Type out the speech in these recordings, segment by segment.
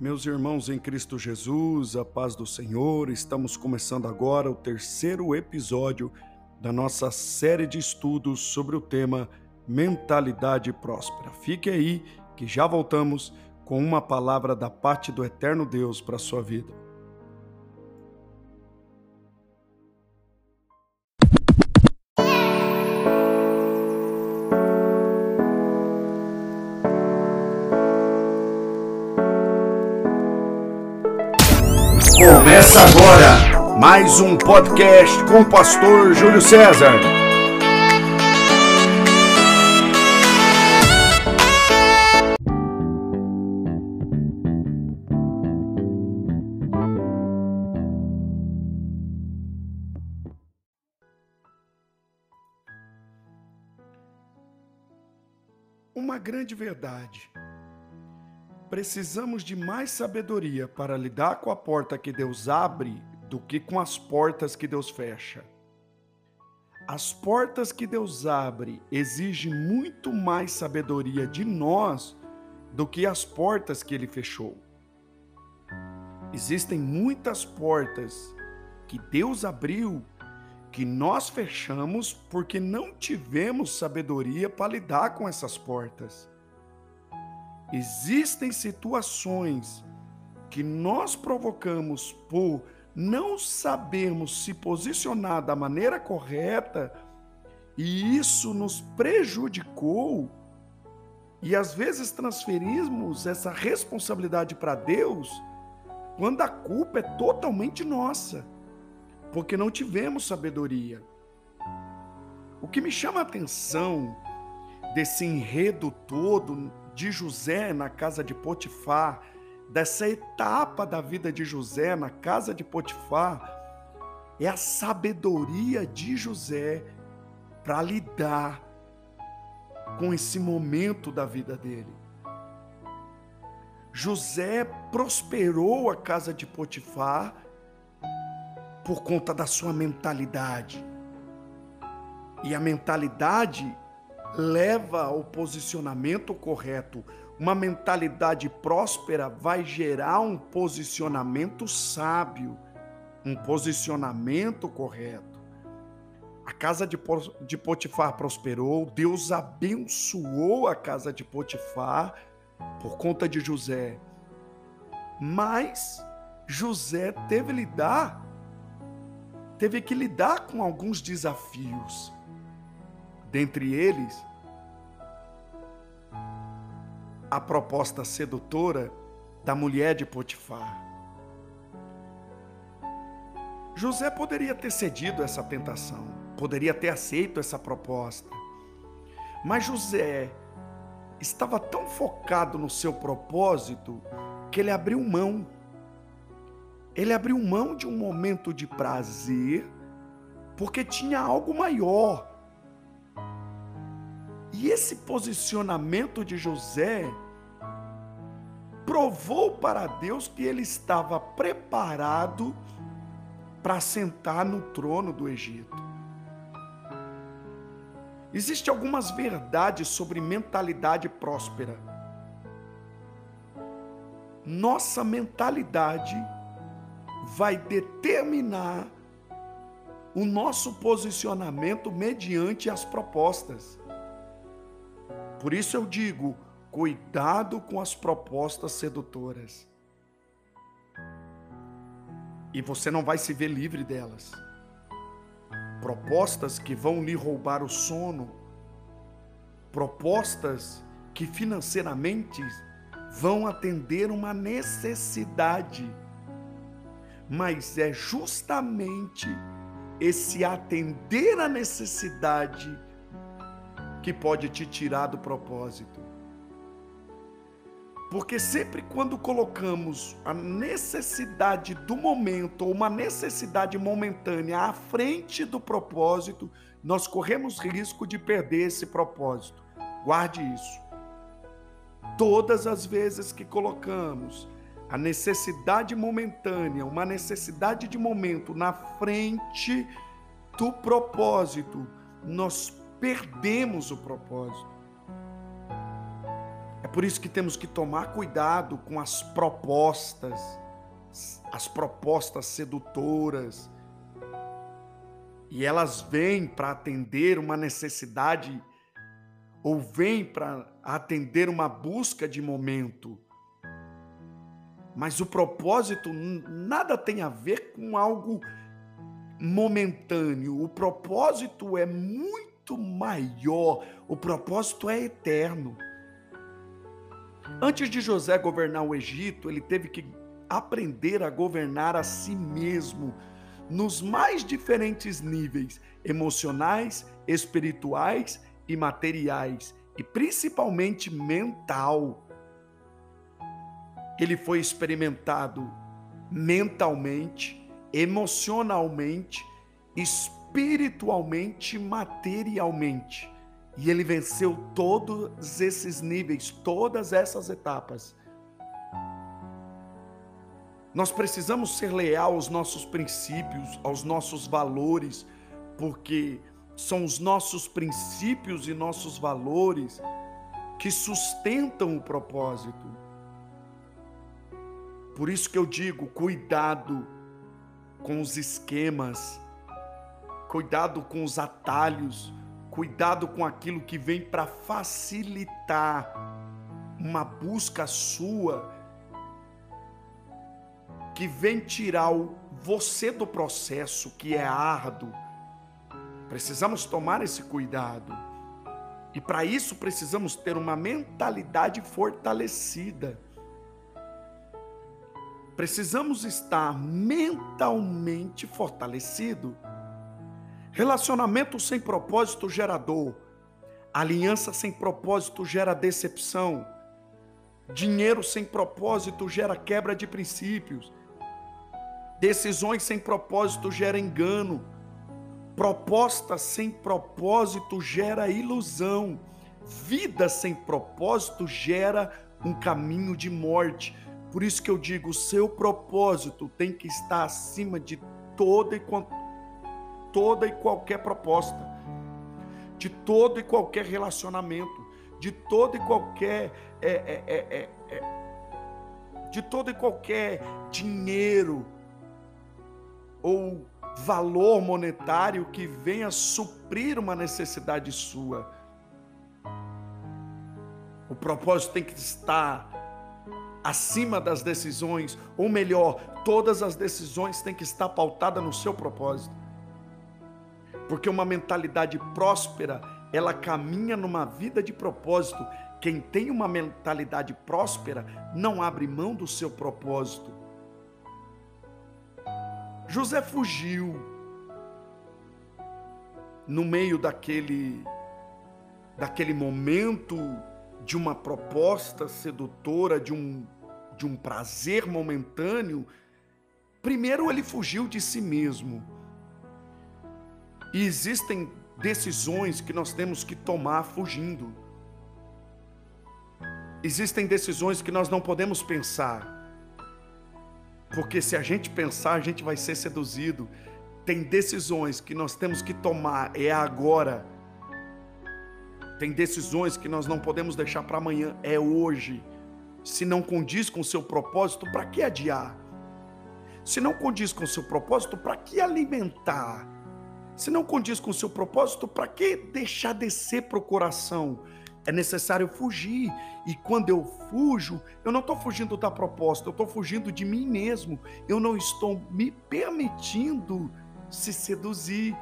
Meus irmãos em Cristo Jesus, a paz do Senhor, estamos começando agora o terceiro episódio da nossa série de estudos sobre o tema Mentalidade Próspera. Fique aí que já voltamos com uma palavra da parte do Eterno Deus para a sua vida. Começa agora mais um podcast com o pastor Júlio César. Uma grande verdade Precisamos de mais sabedoria para lidar com a porta que Deus abre do que com as portas que Deus fecha. As portas que Deus abre exigem muito mais sabedoria de nós do que as portas que ele fechou. Existem muitas portas que Deus abriu que nós fechamos porque não tivemos sabedoria para lidar com essas portas. Existem situações que nós provocamos por não sabermos se posicionar da maneira correta e isso nos prejudicou e às vezes transferimos essa responsabilidade para Deus quando a culpa é totalmente nossa, porque não tivemos sabedoria. O que me chama a atenção desse enredo todo de José na casa de Potifar, dessa etapa da vida de José na casa de Potifar, é a sabedoria de José para lidar com esse momento da vida dele. José prosperou a casa de Potifar por conta da sua mentalidade. E a mentalidade leva ao posicionamento correto. Uma mentalidade próspera vai gerar um posicionamento sábio, um posicionamento correto. A casa de Potifar prosperou, Deus abençoou a casa de Potifar por conta de José. Mas José teve lidar teve que lidar com alguns desafios. Dentre eles, a proposta sedutora da mulher de Potifar. José poderia ter cedido essa tentação, poderia ter aceito essa proposta. Mas José estava tão focado no seu propósito que ele abriu mão. Ele abriu mão de um momento de prazer porque tinha algo maior e esse posicionamento de José provou para Deus que ele estava preparado para sentar no trono do Egito. Existem algumas verdades sobre mentalidade próspera. Nossa mentalidade vai determinar o nosso posicionamento mediante as propostas. Por isso eu digo: cuidado com as propostas sedutoras. E você não vai se ver livre delas. Propostas que vão lhe roubar o sono, propostas que financeiramente vão atender uma necessidade. Mas é justamente esse atender a necessidade que pode te tirar do propósito. Porque sempre quando colocamos a necessidade do momento ou uma necessidade momentânea à frente do propósito, nós corremos risco de perder esse propósito. Guarde isso. Todas as vezes que colocamos a necessidade momentânea, uma necessidade de momento na frente do propósito, nós perdemos o propósito. É por isso que temos que tomar cuidado com as propostas, as propostas sedutoras. E elas vêm para atender uma necessidade ou vêm para atender uma busca de momento. Mas o propósito nada tem a ver com algo momentâneo. O propósito é muito maior. O propósito é eterno. Antes de José governar o Egito, ele teve que aprender a governar a si mesmo nos mais diferentes níveis emocionais, espirituais e materiais, e principalmente mental. Ele foi experimentado mentalmente, emocionalmente, espiritualmente, materialmente. E ele venceu todos esses níveis, todas essas etapas. Nós precisamos ser leal aos nossos princípios, aos nossos valores, porque são os nossos princípios e nossos valores que sustentam o propósito. Por isso que eu digo, cuidado com os esquemas, cuidado com os atalhos, Cuidado com aquilo que vem para facilitar uma busca sua, que vem tirar o você do processo que é árduo. Precisamos tomar esse cuidado. E para isso precisamos ter uma mentalidade fortalecida. Precisamos estar mentalmente fortalecido Relacionamento sem propósito gera dor. Aliança sem propósito gera decepção. Dinheiro sem propósito gera quebra de princípios. Decisões sem propósito gera engano. Proposta sem propósito gera ilusão. Vida sem propósito gera um caminho de morte. Por isso que eu digo, o seu propósito tem que estar acima de toda e toda e qualquer proposta, de todo e qualquer relacionamento, de todo e qualquer é, é, é, é, é de todo e qualquer dinheiro ou valor monetário que venha suprir uma necessidade sua. O propósito tem que estar acima das decisões, ou melhor, todas as decisões têm que estar pautadas no seu propósito. Porque uma mentalidade próspera, ela caminha numa vida de propósito. Quem tem uma mentalidade próspera não abre mão do seu propósito. José fugiu no meio daquele daquele momento de uma proposta sedutora, de um de um prazer momentâneo. Primeiro ele fugiu de si mesmo. E existem decisões que nós temos que tomar fugindo. Existem decisões que nós não podemos pensar. Porque se a gente pensar, a gente vai ser seduzido. Tem decisões que nós temos que tomar, é agora. Tem decisões que nós não podemos deixar para amanhã, é hoje. Se não condiz com o seu propósito, para que adiar? Se não condiz com o seu propósito, para que alimentar? Se não condiz com o seu propósito, para que deixar descer para o coração? É necessário fugir. E quando eu fujo, eu não estou fugindo da proposta, eu estou fugindo de mim mesmo. Eu não estou me permitindo se seduzir.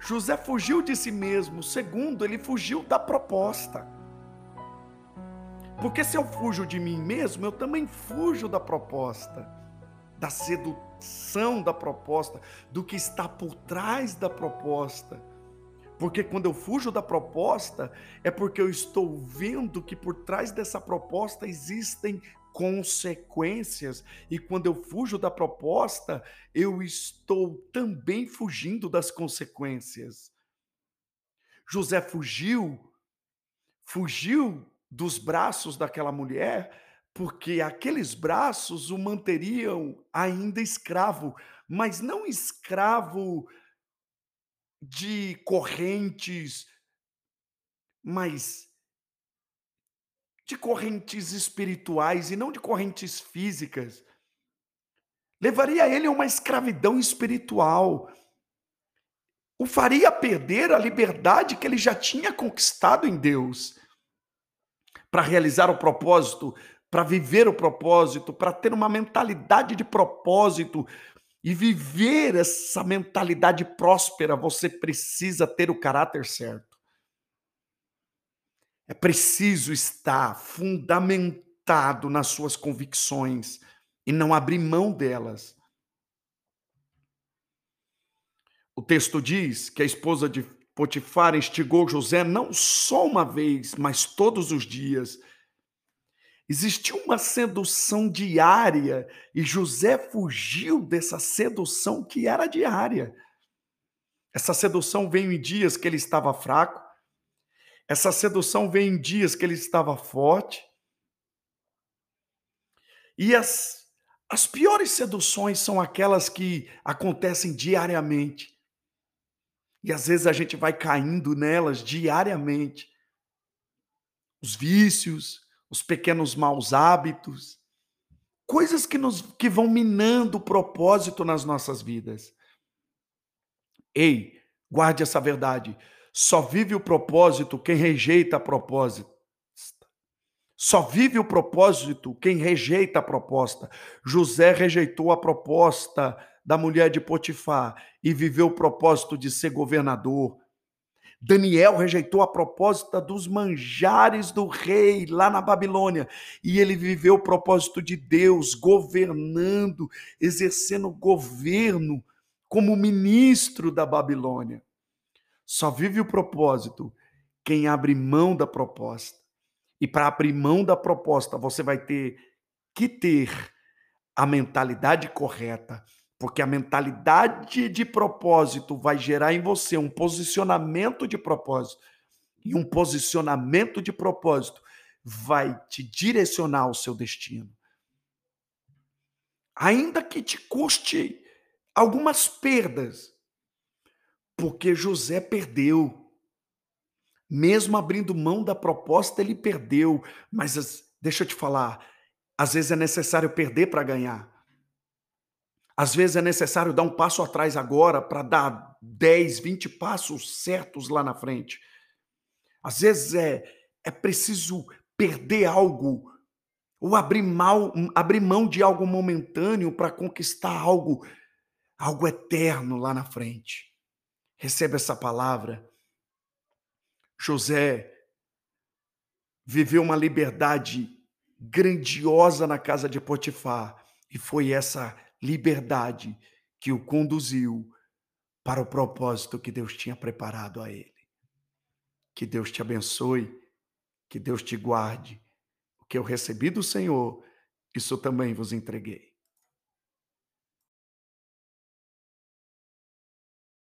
José fugiu de si mesmo. Segundo, ele fugiu da proposta. Porque se eu fujo de mim mesmo, eu também fujo da proposta, da sedução ação da proposta, do que está por trás da proposta. Porque quando eu fujo da proposta, é porque eu estou vendo que por trás dessa proposta existem consequências. E quando eu fujo da proposta, eu estou também fugindo das consequências. José fugiu, fugiu dos braços daquela mulher porque aqueles braços o manteriam ainda escravo, mas não escravo de correntes, mas de correntes espirituais e não de correntes físicas. Levaria ele a uma escravidão espiritual. O faria perder a liberdade que ele já tinha conquistado em Deus para realizar o propósito, para viver o propósito, para ter uma mentalidade de propósito e viver essa mentalidade próspera, você precisa ter o caráter certo. É preciso estar fundamentado nas suas convicções e não abrir mão delas. O texto diz que a esposa de Potifar instigou José não só uma vez, mas todos os dias. Existiu uma sedução diária e José fugiu dessa sedução que era diária. Essa sedução veio em dias que ele estava fraco, essa sedução veio em dias que ele estava forte. E as, as piores seduções são aquelas que acontecem diariamente. E às vezes a gente vai caindo nelas diariamente. Os vícios, os pequenos maus hábitos, coisas que nos que vão minando o propósito nas nossas vidas. Ei, guarde essa verdade. Só vive o propósito quem rejeita a propósito. Só vive o propósito quem rejeita a proposta. José rejeitou a proposta da mulher de Potifar e viveu o propósito de ser governador. Daniel rejeitou a proposta dos manjares do rei lá na Babilônia e ele viveu o propósito de Deus, governando, exercendo governo como ministro da Babilônia. Só vive o propósito quem abre mão da proposta. E para abrir mão da proposta, você vai ter que ter a mentalidade correta, porque a mentalidade de propósito vai gerar em você um posicionamento de propósito. E um posicionamento de propósito vai te direcionar ao seu destino. Ainda que te custe algumas perdas, porque José perdeu. Mesmo abrindo mão da proposta, ele perdeu. Mas deixa eu te falar, às vezes é necessário perder para ganhar. Às vezes é necessário dar um passo atrás agora para dar 10, 20 passos certos lá na frente. Às vezes é, é preciso perder algo ou abrir, mal, abrir mão de algo momentâneo para conquistar algo, algo eterno lá na frente. Receba essa palavra. José viveu uma liberdade grandiosa na casa de Potifar e foi essa liberdade que o conduziu para o propósito que Deus tinha preparado a ele. Que Deus te abençoe, que Deus te guarde. O que eu recebi do Senhor, isso também vos entreguei.